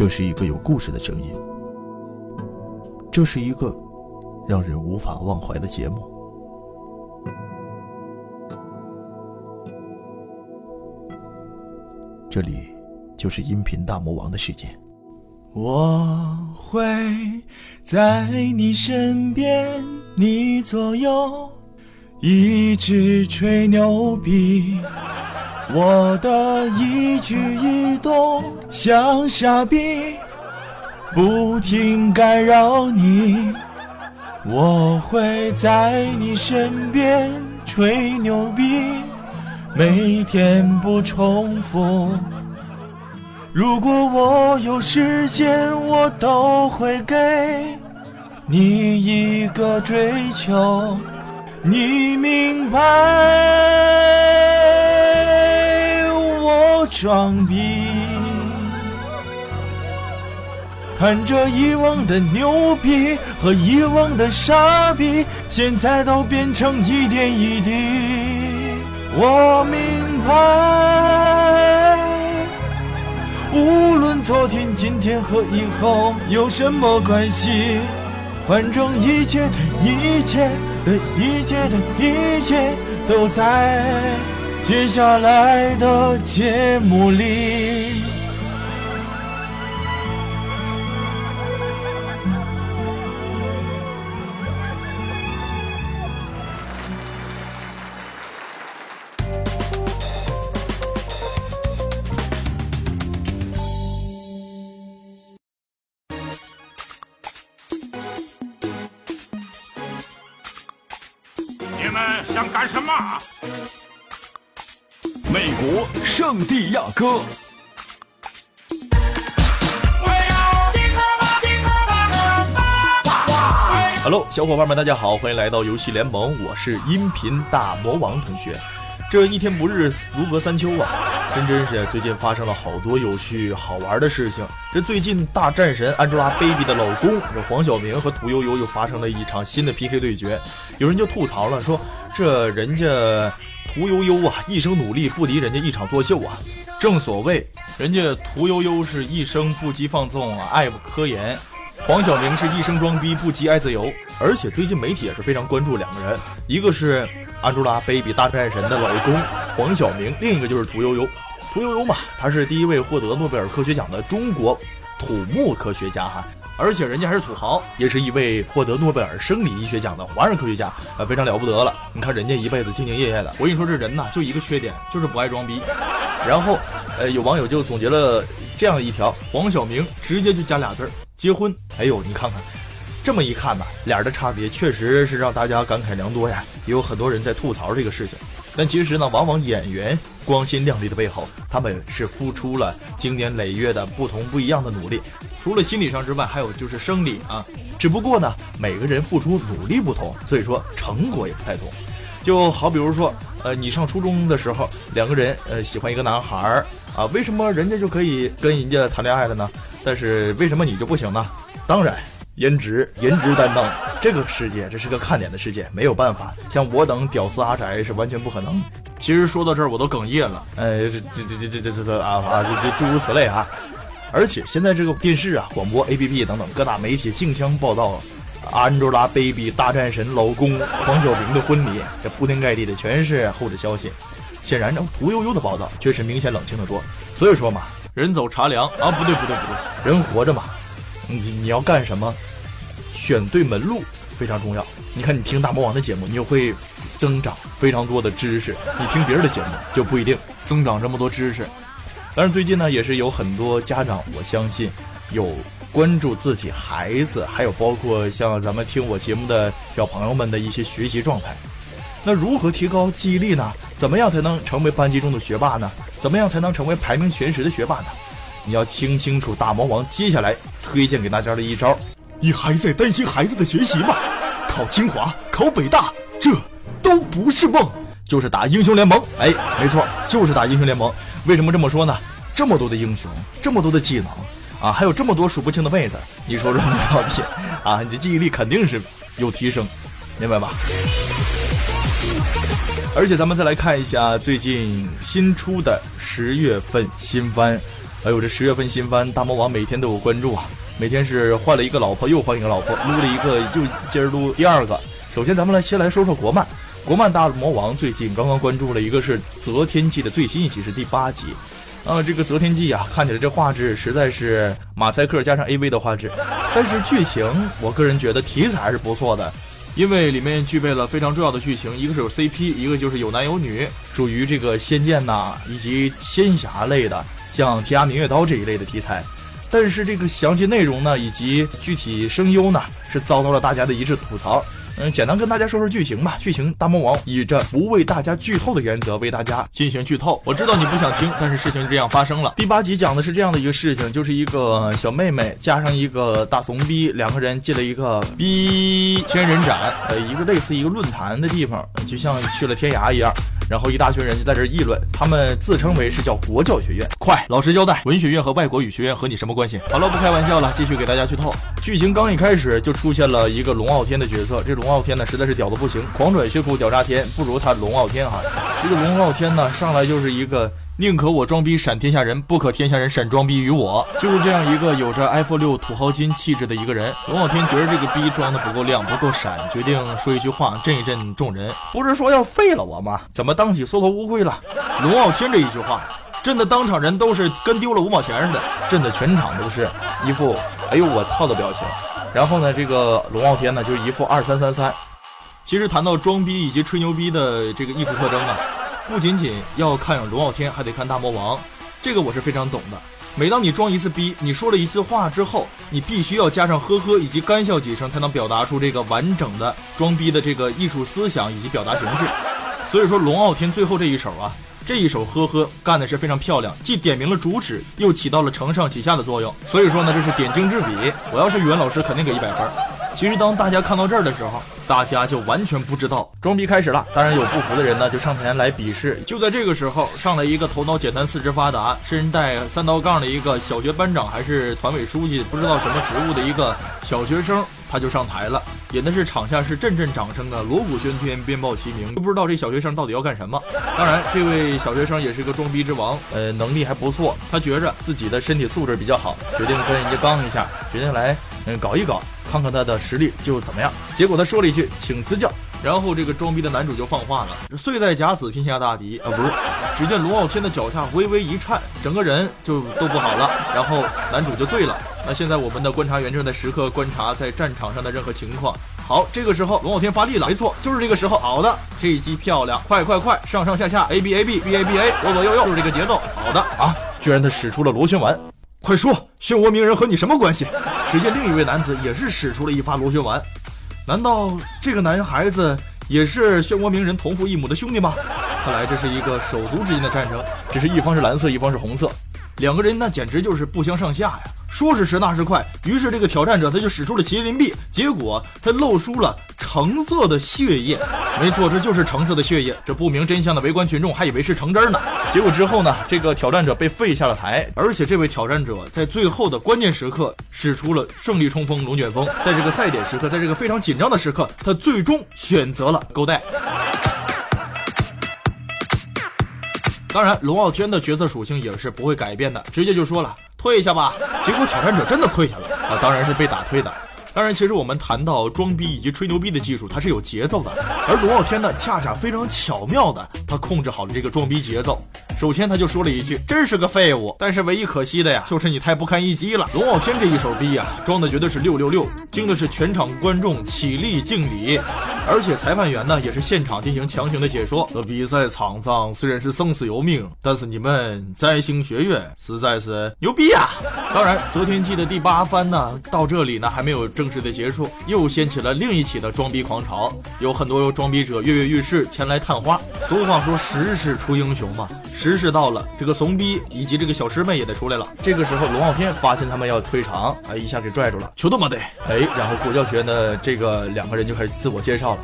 这是一个有故事的声音，这是一个让人无法忘怀的节目。这里就是音频大魔王的世界。我会在你身边，你左右，一直吹牛逼。我的一举一动像傻逼，不停干扰你。我会在你身边吹牛逼，每天不重复。如果我有时间，我都会给你一个追求，你明白？装逼，看着以往的牛逼和以往的傻逼，现在都变成一点一滴。我明白。无论昨天、今天和以后有什么关系，反正一切的一切的一切的一切都在接下来的节目里。哥。Hello，小伙伴们，大家好，欢迎来到游戏联盟，我是音频大魔王同学。这一天不日如隔三秋啊，真真是最近发生了好多有趣好玩的事情。这最近大战神 Angelababy 的老公这黄晓明和屠呦呦又发生了一场新的 PK 对决，有人就吐槽了，说这人家屠呦呦啊一生努力不敌人家一场作秀啊。正所谓人家屠呦呦是一生不羁放纵，爱不科研。黄晓明是一生装逼不羁爱自由，而且最近媒体也是非常关注两个人，一个是 Angelababy 大战神的老公黄晓明，另一个就是屠呦呦。屠呦呦嘛，她是第一位获得诺贝尔科学奖的中国土木科学家哈，而且人家还是土豪，也是一位获得诺贝尔生理医学奖的华人科学家，呃，非常了不得了。你看人家一辈子兢兢业业的，我跟你说这人呐，就一个缺点，就是不爱装逼。然后，呃，有网友就总结了这样一条：黄晓明直接就加俩字儿。结婚，哎呦，你看看，这么一看吧，俩人的差别确实是让大家感慨良多呀。也有很多人在吐槽这个事情，但其实呢，往往演员光鲜亮丽的背后，他们是付出了经年累月的不同不一样的努力。除了心理上之外，还有就是生理啊。只不过呢，每个人付出努力不同，所以说成果也不太同。就好比如说，呃，你上初中的时候，两个人呃喜欢一个男孩儿啊，为什么人家就可以跟人家谈恋爱了呢？但是为什么你就不行呢？当然，颜值，颜值担当。这个世界，这是个看脸的世界，没有办法。像我等屌丝阿宅是完全不可能。其实说到这儿，我都哽咽了。呃，这这这这这这这啊啊，这诸如此类啊。而且现在这个电视啊、广播、APP 等等各大媒体竞相报道，Angelababy 大战神老公黄晓明的婚礼，这铺天盖地的全是后者消息。显然，这屠呦呦的报道确实明显冷清的多。所以说嘛。人走茶凉啊，不对不对不对，人活着嘛，你你要干什么，选对门路非常重要。你看你听大魔王的节目，你就会增长非常多的知识；你听别人的节目就不一定增长这么多知识。但是最近呢，也是有很多家长，我相信有关注自己孩子，还有包括像咱们听我节目的小朋友们的一些学习状态。那如何提高记忆力呢？怎么样才能成为班级中的学霸呢？怎么样才能成为排名前十的学霸呢？你要听清楚大魔王接下来推荐给大家的一招。你还在担心孩子的学习吗？考清华、考北大，这都不是梦，就是打英雄联盟。哎，没错，就是打英雄联盟。为什么这么说呢？这么多的英雄，这么多的技能啊，还有这么多数不清的妹子，你说说你到底啊，你的记忆力肯定是有提升，明白吧？而且咱们再来看一下最近新出的十月份新番《哎呦，这十月份新番大魔王每天都有关注啊，每天是换了一个老婆又换一个老婆，撸了一个又接着撸第二个。首先咱们来先来说说国漫，国漫大魔王最近刚刚关注了一个是《择天记》的最新一集是第八集。啊，这个《择天记》啊，看起来这画质实在是马赛克加上 AV 的画质，但是剧情我个人觉得题材还是不错的，因为里面具备了非常重要的剧情，一个是有 CP，一个就是有男有女，属于这个仙剑呐以及仙侠类的，像《天涯明月刀》这一类的题材。但是这个详细内容呢，以及具体声优呢，是遭到了大家的一致吐槽。嗯，简单跟大家说说剧情吧。剧情大魔王以这不为大家剧透的原则为大家进行剧透。我知道你不想听，但是事情就这样发生了。第八集讲的是这样的一个事情，就是一个小妹妹加上一个大怂逼，两个人进了一个逼千人斩，呃，一个类似一个论坛的地方，就像去了天涯一样。然后一大群人就在这议论，他们自称为是叫国教学院。快，老实交代，文学院和外国语学院和你什么关系？好了，不开玩笑了，继续给大家剧透。剧情刚一开始就出现了一个龙傲天的角色，这龙傲天呢实在是屌的不行，狂拽血库屌炸天，不如他龙傲天哈。这个龙傲天呢上来就是一个。宁可我装逼闪天下人，不可天下人闪装逼于我。就是这样一个有着 iPhone 六土豪金气质的一个人。龙傲天觉得这个逼装的不够亮，不够闪，决定说一句话震一震众人。不是说要废了我吗？怎么当起缩头乌龟了？龙傲天这一句话，震的当场人都是跟丢了五毛钱似的，震的全场都是一副哎呦我操的表情。然后呢，这个龙傲天呢就一副二三三三。其实谈到装逼以及吹牛逼的这个艺术特征啊。不仅仅要看龙傲天，还得看大魔王。这个我是非常懂的。每当你装一次逼，你说了一次话之后，你必须要加上呵呵以及干笑几声，才能表达出这个完整的装逼的这个艺术思想以及表达形式。所以说，龙傲天最后这一手啊，这一手呵呵干的是非常漂亮，既点明了主旨，又起到了承上启下的作用。所以说呢，这是点睛之笔。我要是语文老师，肯定给一百分。其实当大家看到这儿的时候，大家就完全不知道装逼开始了。当然有不服的人呢，就上前来比试。就在这个时候，上来一个头脑简单、四肢发达、身带三道杠的一个小学班长还是团委书记，不知道什么职务的一个小学生，他就上台了，引的是场下是阵阵掌声啊，锣鼓喧天，鞭炮齐鸣。都不知道这小学生到底要干什么。当然，这位小学生也是个装逼之王，呃，能力还不错。他觉着自己的身体素质比较好，决定跟人家刚一下，决定来嗯搞一搞。看看他的实力就怎么样。结果他说了一句“请赐教”，然后这个装逼的男主就放话了：“岁在甲子，天下大敌啊！”不是，只见龙傲天的脚下微微一颤，整个人就都不好了。然后男主就醉了。那现在我们的观察员正在时刻观察在战场上的任何情况。好，这个时候龙傲天发力了，没错，就是这个时候。好的，这一击漂亮，快快快，上上下下，A B A B B A B A，左左右右，就是这个节奏。好的啊，居然他使出了螺旋丸。快说，漩涡鸣人和你什么关系？只见另一位男子也是使出了一发螺旋丸，难道这个男孩子也是漩涡鸣人同父异母的兄弟吗？看来这是一个手足之间的战争，只是一方是蓝色，一方是红色，两个人那简直就是不相上下呀。说时迟，那时快，于是这个挑战者他就使出了麒麟臂，结果他露出了橙色的血液。没错，这就是橙色的血液。这不明真相的围观群众还以为是橙汁呢。结果之后呢，这个挑战者被废下了台，而且这位挑战者在最后的关键时刻使出了胜利冲锋龙卷风。在这个赛点时刻，在这个非常紧张的时刻，他最终选择了勾带。当然，龙傲天的角色属性也是不会改变的，直接就说了。退一下吧，结果挑战者真的退下了啊！当然是被打退的。当然，其实我们谈到装逼以及吹牛逼的技术，它是有节奏的。而龙傲天呢，恰恰非常巧妙的，他控制好了这个装逼节奏。首先，他就说了一句：“真是个废物。”但是唯一可惜的呀，就是你太不堪一击了。龙傲天这一手逼呀，装的绝对是六六六，惊的是全场观众起立敬礼。而且裁判员呢，也是现场进行强行的解说。这比赛场上虽然是生死由命，但是你们摘星学院实在是牛逼呀！当然，择天记的第八番呢，到这里呢还没有正式的结束，又掀起了另一起的装逼狂潮。有很多装逼者跃跃欲试前来探花。俗话说，时势出英雄嘛，时势到了，这个怂逼以及这个小师妹也得出来了。这个时候，龙傲天发现他们要退场，哎，一下给拽住了，求他妈的！哎，然后国教学院的这个两个人就开始自我介绍了。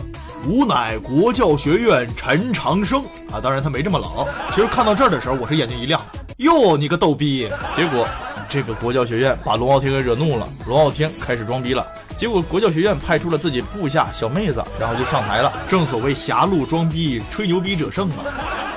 吾乃国教学院陈长生啊，当然他没这么老。其实看到这儿的时候，我是眼睛一亮，哟，你个逗逼！结果这个国教学院把龙傲天给惹怒了，龙傲天开始装逼了。结果国教学院派出了自己部下小妹子，然后就上台了。正所谓狭路装逼，吹牛逼者胜嘛。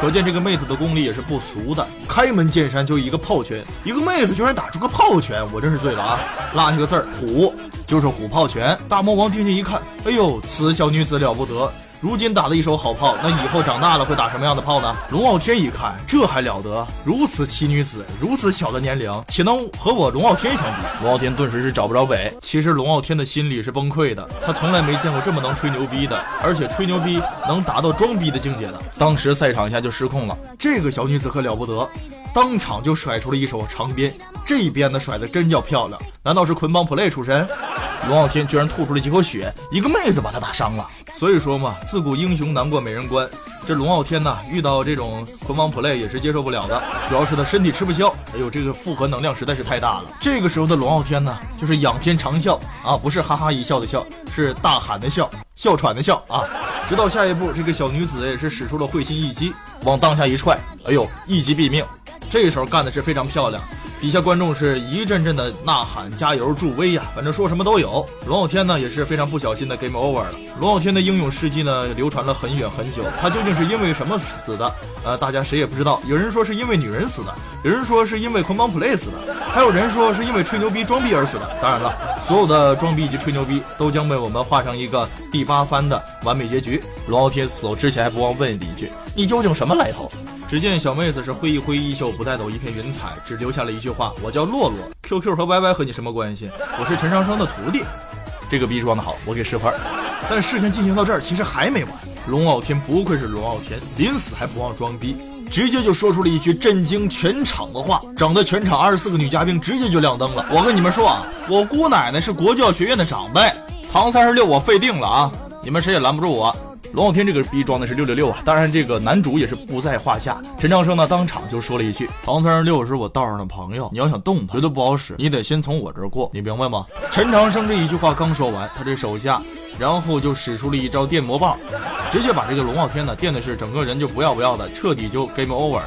可见这个妹子的功力也是不俗的。开门见山就一个炮拳，一个妹子居然打出个炮拳，我真是醉了啊！落下个字儿虎，就是虎炮拳。大魔王定睛一看，哎呦，此小女子了不得。如今打了一手好炮，那以后长大了会打什么样的炮呢？龙傲天一看，这还了得！如此奇女子，如此小的年龄，岂能和我龙傲天相比？龙傲天顿时是找不着北。其实龙傲天的心里是崩溃的，他从来没见过这么能吹牛逼的，而且吹牛逼能达到装逼的境界的。当时赛场下就失控了，这个小女子可了不得，当场就甩出了一手长鞭，这一鞭子甩的真叫漂亮。难道是捆绑 play 出身？龙傲天居然吐出了几口血，一个妹子把他打伤了。所以说嘛，自古英雄难过美人关。这龙傲天呢，遇到这种捆绑 play 也是接受不了的，主要是他身体吃不消，哎呦，这个复合能量实在是太大了。这个时候的龙傲天呢，就是仰天长啸啊，不是哈哈一笑的笑，是大喊的笑，哮喘的笑啊。直到下一步，这个小女子也是使出了会心一击，往当下一踹，哎呦，一击毙命。这时候干的是非常漂亮。底下观众是一阵阵的呐喊、加油、助威呀，反正说什么都有。龙傲天呢也是非常不小心的 game over 了。龙傲天的英勇事迹呢流传了很远很久，他究竟是因为什么死的？呃，大家谁也不知道。有人说是因为女人死的，有人说是因为捆绑 play 死的，还有人说是因为吹牛逼装逼而死的。当然了，所有的装逼以及吹牛逼都将被我们画上一个第八番的完美结局。龙傲天死之前还不忘问了一句：“你究竟什么来头？”只见小妹子是挥一挥衣袖，不带走一片云彩，只留下了一句话：“我叫洛洛，QQ 和 YY 和你什么关系？我是陈长生的徒弟。”这个逼装的好，我给十分。但事情进行到这儿，其实还没完。龙傲天不愧是龙傲天，临死还不忘装逼，直接就说出了一句震惊全场的话，整的全场二十四个女嘉宾直接就亮灯了。我跟你们说啊，我姑奶奶是国教学院的长辈，唐三十六我废定了啊，你们谁也拦不住我。龙傲天这个逼装的是六六六啊！当然，这个男主也是不在话下。陈长生呢，当场就说了一句：“唐三十六是我道上的朋友，你要想动他，绝对不好使，你得先从我这儿过，你明白吗？”陈长生这一句话刚说完，他这手下然后就使出了一招电魔棒，直接把这个龙傲天呢电的是整个人就不要不要的，彻底就 game over。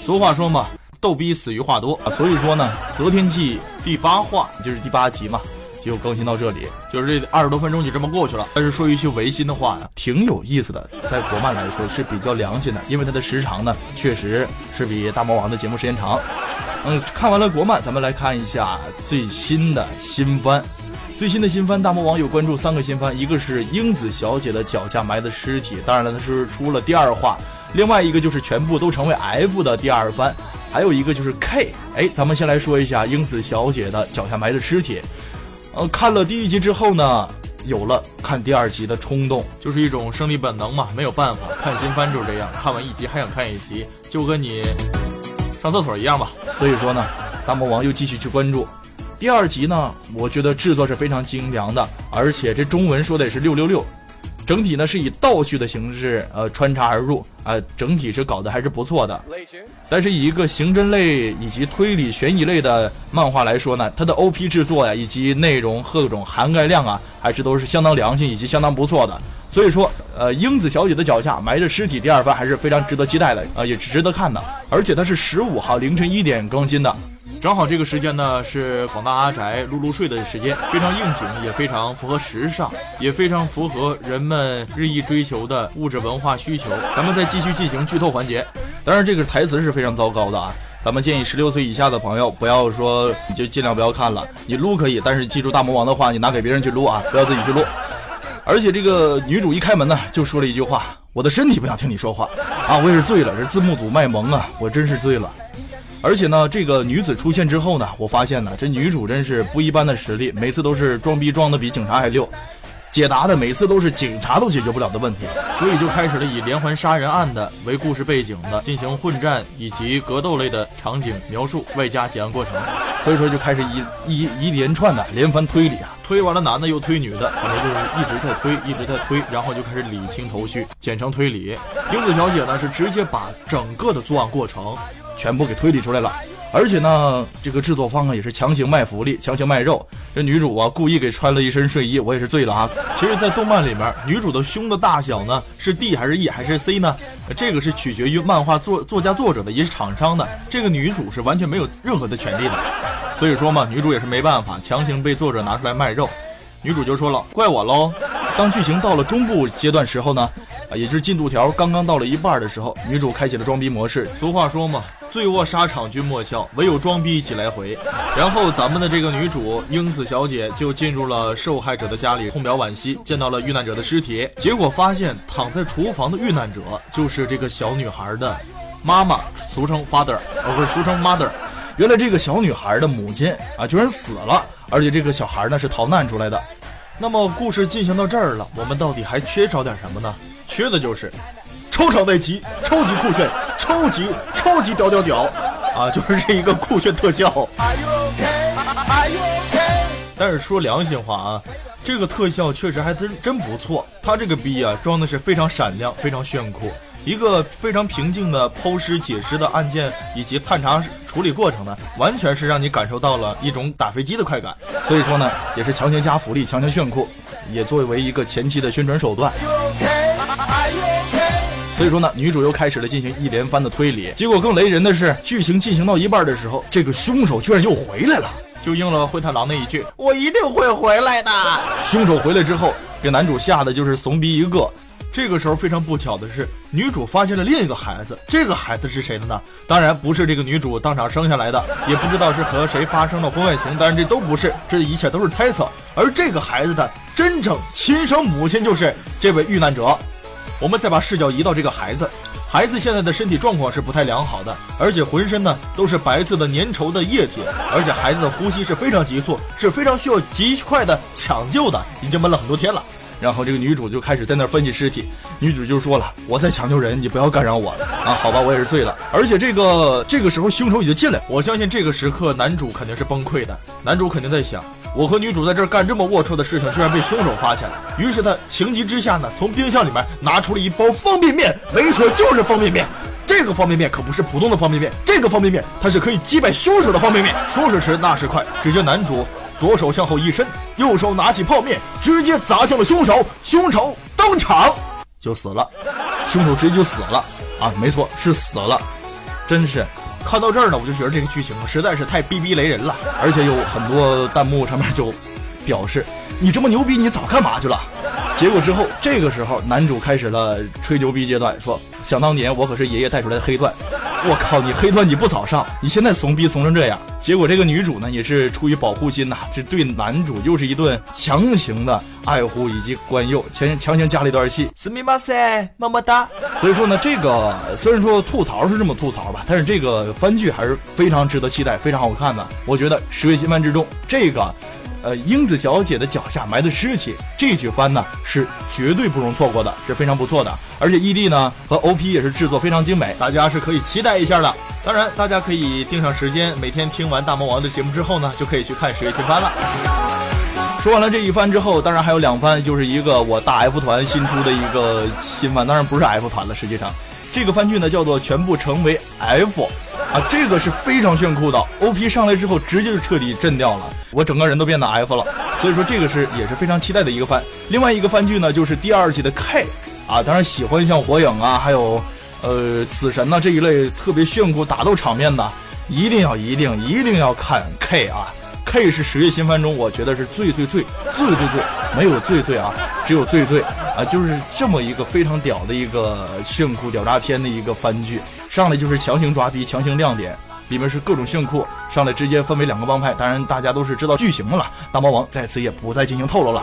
俗话说嘛，逗逼死于话多啊，所以说呢，《择天记》第八话就是第八集嘛。就更新到这里，就是这二十多分钟就这么过去了。但是说一句违心的话呀，挺有意思的，在国漫来说是比较良心的，因为它的时长呢，确实是比大魔王的节目时间长。嗯，看完了国漫，咱们来看一下最新的新番。最新的新番，大魔王有关注三个新番，一个是英子小姐的脚下埋的尸体，当然了，它是出了第二话；另外一个就是全部都成为 F 的第二番，还有一个就是 K。哎，咱们先来说一下英子小姐的脚下埋的尸体。呃，看了第一集之后呢，有了看第二集的冲动，就是一种生理本能嘛，没有办法，看新番就是这样，看完一集还想看一集，就跟你上厕所一样吧。所以说呢，大魔王又继续去关注第二集呢，我觉得制作是非常精良的，而且这中文说的也是六六六。整体呢是以道具的形式，呃，穿插而入，啊，整体是搞得还是不错的。但是以一个刑侦类以及推理悬疑类的漫画来说呢，它的 OP 制作呀，以及内容各种涵盖量啊，还是都是相当良心以及相当不错的。所以说，呃，英子小姐的脚下埋着尸体第二番还是非常值得期待的，啊，也是值得看的。而且它是十五号凌晨一点更新的。正好这个时间呢是广大阿宅撸撸睡的时间，非常应景，也非常符合时尚，也非常符合人们日益追求的物质文化需求。咱们再继续进行剧透环节，当然这个台词是非常糟糕的啊！咱们建议十六岁以下的朋友不要说，你就尽量不要看了。你撸可以，但是记住大魔王的话，你拿给别人去撸啊，不要自己去撸。而且这个女主一开门呢，就说了一句话：“我的身体不想听你说话啊！”我也是醉了，这字幕组卖萌啊，我真是醉了。而且呢，这个女子出现之后呢，我发现呢，这女主真是不一般的实力，每次都是装逼装的比警察还溜，解答的每次都是警察都解决不了的问题，所以就开始了以连环杀人案的为故事背景的进行混战以及格斗类的场景描述，外加结案过程，所以说就开始一一一连串的连番推理啊，推完了男的又推女的，反正就是一直在推，一直在推，然后就开始理清头绪，简称推理。英子小姐呢是直接把整个的作案过程。全部给推理出来了，而且呢，这个制作方啊也是强行卖福利，强行卖肉。这女主啊故意给穿了一身睡衣，我也是醉了啊。其实，在动漫里面，女主的胸的大小呢是 D 还是 E 还是 C 呢？这个是取决于漫画作作家作者的，也是厂商的。这个女主是完全没有任何的权利的。所以说嘛，女主也是没办法，强行被作者拿出来卖肉。女主就说了：“怪我喽。”当剧情到了中部阶段时候呢，啊，也就是进度条刚刚到了一半的时候，女主开启了装逼模式。俗话说嘛，醉卧沙场君莫笑，唯有装逼起来回。然后咱们的这个女主英子小姐就进入了受害者的家里，痛表惋惜，见到了遇难者的尸体，结果发现躺在厨房的遇难者就是这个小女孩的妈妈，俗称 father，哦，不是俗称 mother。原来这个小女孩的母亲啊，居然死了，而且这个小孩呢是逃难出来的。那么故事进行到这儿了，我们到底还缺少点什么呢？缺的就是超长待机，超级酷炫，超级超级屌屌屌啊！就是这一个酷炫特效。但是说良心话啊，这个特效确实还真真不错。他这个逼啊，装的是非常闪亮，非常炫酷。一个非常平静的剖尸解尸的案件以及探查处理过程呢，完全是让你感受到了一种打飞机的快感。所以说呢，也是强行加福利，强行炫酷，也作为一个前期的宣传手段。所以说呢，女主又开始了进行一连番的推理。结果更雷人的是，剧情进行到一半的时候，这个凶手居然又回来了，就应了灰太狼那一句：“我一定会回来的。”凶手回来之后，给男主吓得就是怂逼一个。这个时候非常不巧的是，女主发现了另一个孩子。这个孩子是谁的呢？当然不是这个女主当场生下来的，也不知道是和谁发生了婚外情。当然这都不是，这一切都是猜测。而这个孩子的真正亲生母亲就是这位遇难者。我们再把视角移到这个孩子，孩子现在的身体状况是不太良好的，而且浑身呢都是白色的粘稠的液体，而且孩子的呼吸是非常急促，是非常需要极快的抢救的，已经闷了很多天了。然后这个女主就开始在那儿分析尸体，女主就说了：“我在抢救人，你不要干扰我了啊！”好吧，我也是醉了。而且这个这个时候凶手已经进来，我相信这个时刻男主肯定是崩溃的。男主肯定在想：我和女主在这儿干这么龌龊的事情，居然被凶手发现了。于是他情急之下呢，从冰箱里面拿出了一包方便面，没错，就是方便面。这个方便面可不是普通的方便面，这个方便面它是可以击败凶手的方便面。说时迟，那时快，只见男主。左手向后一伸，右手拿起泡面，直接砸向了凶手。凶手当场就死了，凶手直接就死了啊！没错，是死了。真是看到这儿呢，我就觉得这个剧情实在是太逼逼雷人了。而且有很多弹幕上面就表示：“你这么牛逼，你早干嘛去了？”结果之后，这个时候男主开始了吹牛逼阶段，说：“想当年我可是爷爷带出来的黑钻。”我靠！你黑段你不早上，你现在怂逼怂成这样。结果这个女主呢，也是出于保护心呐，这对男主又是一顿强行的爱护以及关佑，强强行加了一段戏。斯密马塞，么么哒。所以说呢，这个虽然说吐槽是这么吐槽吧，但是这个番剧还是非常值得期待，非常好看的。我觉得十月新番之中，这个。呃，英子小姐的脚下埋的尸体，这句番呢是绝对不容错过的，是非常不错的。而且 ED 呢和 OP 也是制作非常精美，大家是可以期待一下的。当然，大家可以定上时间，每天听完大魔王的节目之后呢，就可以去看十月新番了。说完了这一番之后，当然还有两番，就是一个我大 F 团新出的一个新番，当然不是 F 团了，实际上。这个番剧呢叫做全部成为 F，啊，这个是非常炫酷的。OP 上来之后，直接就彻底震掉了，我整个人都变得 F 了。所以说这个是也是非常期待的一个番。另外一个番剧呢就是第二季的 K，啊，当然喜欢像火影啊，还有呃死神呐这一类特别炫酷打斗场面的，一定要一定一定要看 K 啊。K 是十月新番中我觉得是最最最最最最没有最最啊，只有最最。啊，就是这么一个非常屌的一个炫酷屌炸天的一个番剧，上来就是强行抓逼，强行亮点，里面是各种炫酷，上来直接分为两个帮派，当然大家都是知道剧情了。大魔王在此也不再进行透露了。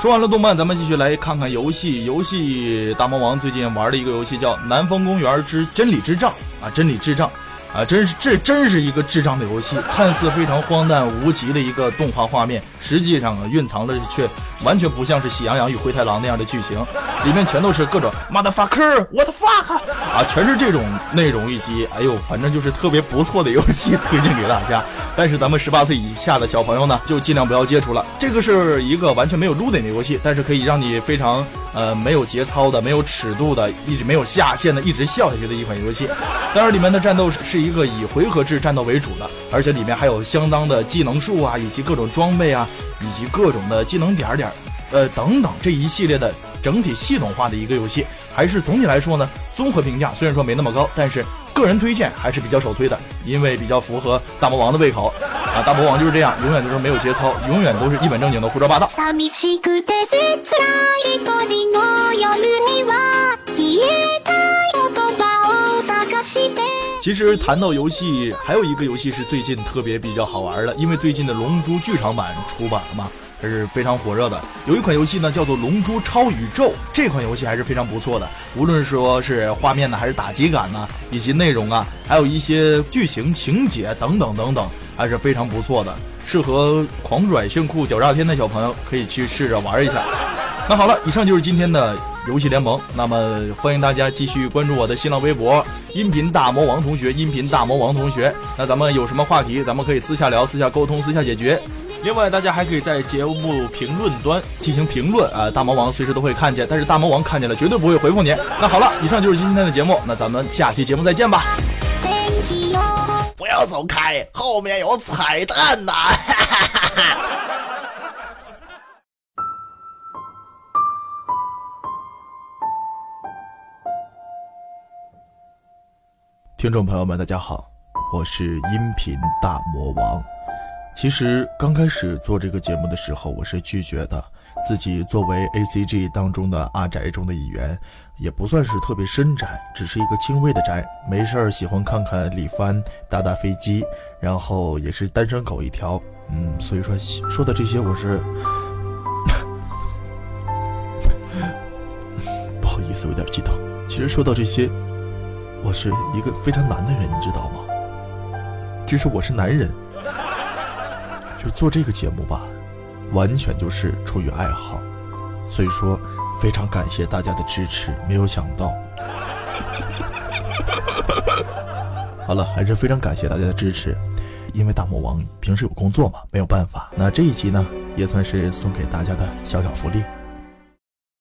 说完了动漫，咱们继续来看看游戏。游戏大魔王最近玩了一个游戏叫《南方公园之真理之杖》啊，真理之杖。啊，真是这真是一个智障的游戏，看似非常荒诞无极的一个动画画面，实际上啊，蕴藏的却完全不像是《喜羊羊与灰太狼》那样的剧情，里面全都是各种 motherfucker，what fuck 啊，全是这种内容以及哎呦，反正就是特别不错的游戏，推荐给大家。但是咱们十八岁以下的小朋友呢，就尽量不要接触了。这个是一个完全没有撸点的游戏，但是可以让你非常呃没有节操的、没有尺度的、一直没有下限的、一直笑下去的一款游戏。当然，里面的战斗是是一个以回合制战斗为主的，而且里面还有相当的技能树啊，以及各种装备啊，以及各种的技能点点，呃等等这一系列的整体系统化的一个游戏。还是总体来说呢，综合评价虽然说没那么高，但是个人推荐还是比较首推的，因为比较符合大魔王的胃口啊。大魔王就是这样，永远都是没有节操，永远都是一本正经的胡说八道。其实谈到游戏，还有一个游戏是最近特别比较好玩的，因为最近的《龙珠》剧场版出版了嘛，还是非常火热的。有一款游戏呢，叫做《龙珠超宇宙》，这款游戏还是非常不错的，无论说是画面呢，还是打击感呢，以及内容啊，还有一些剧情情节等等等等，还是非常不错的，适合狂拽炫酷屌炸天的小朋友可以去试着玩一下。那好了，以上就是今天的。游戏联盟，那么欢迎大家继续关注我的新浪微博“音频大魔王同学”，音频大魔王同学。那咱们有什么话题，咱们可以私下聊、私下沟通、私下解决。另外，大家还可以在节目评论端进行评论啊，大魔王随时都会看见，但是大魔王看见了绝对不会回复你。那好了，以上就是今天的节目，那咱们下期节目再见吧。不 要走开，后面有彩蛋呐！听众朋友们，大家好，我是音频大魔王。其实刚开始做这个节目的时候，我是拒绝的。自己作为 A C G 当中的阿宅中的一员，也不算是特别深宅，只是一个轻微的宅。没事儿喜欢看看李帆打打飞机，然后也是单身狗一条。嗯，所以说说的这些，我是 不好意思，有点激动。其实说到这些。我是一个非常难的人，你知道吗？其实我是男人，就做这个节目吧，完全就是出于爱好，所以说非常感谢大家的支持。没有想到，好了，还是非常感谢大家的支持，因为大魔王平时有工作嘛，没有办法。那这一集呢，也算是送给大家的小小福利。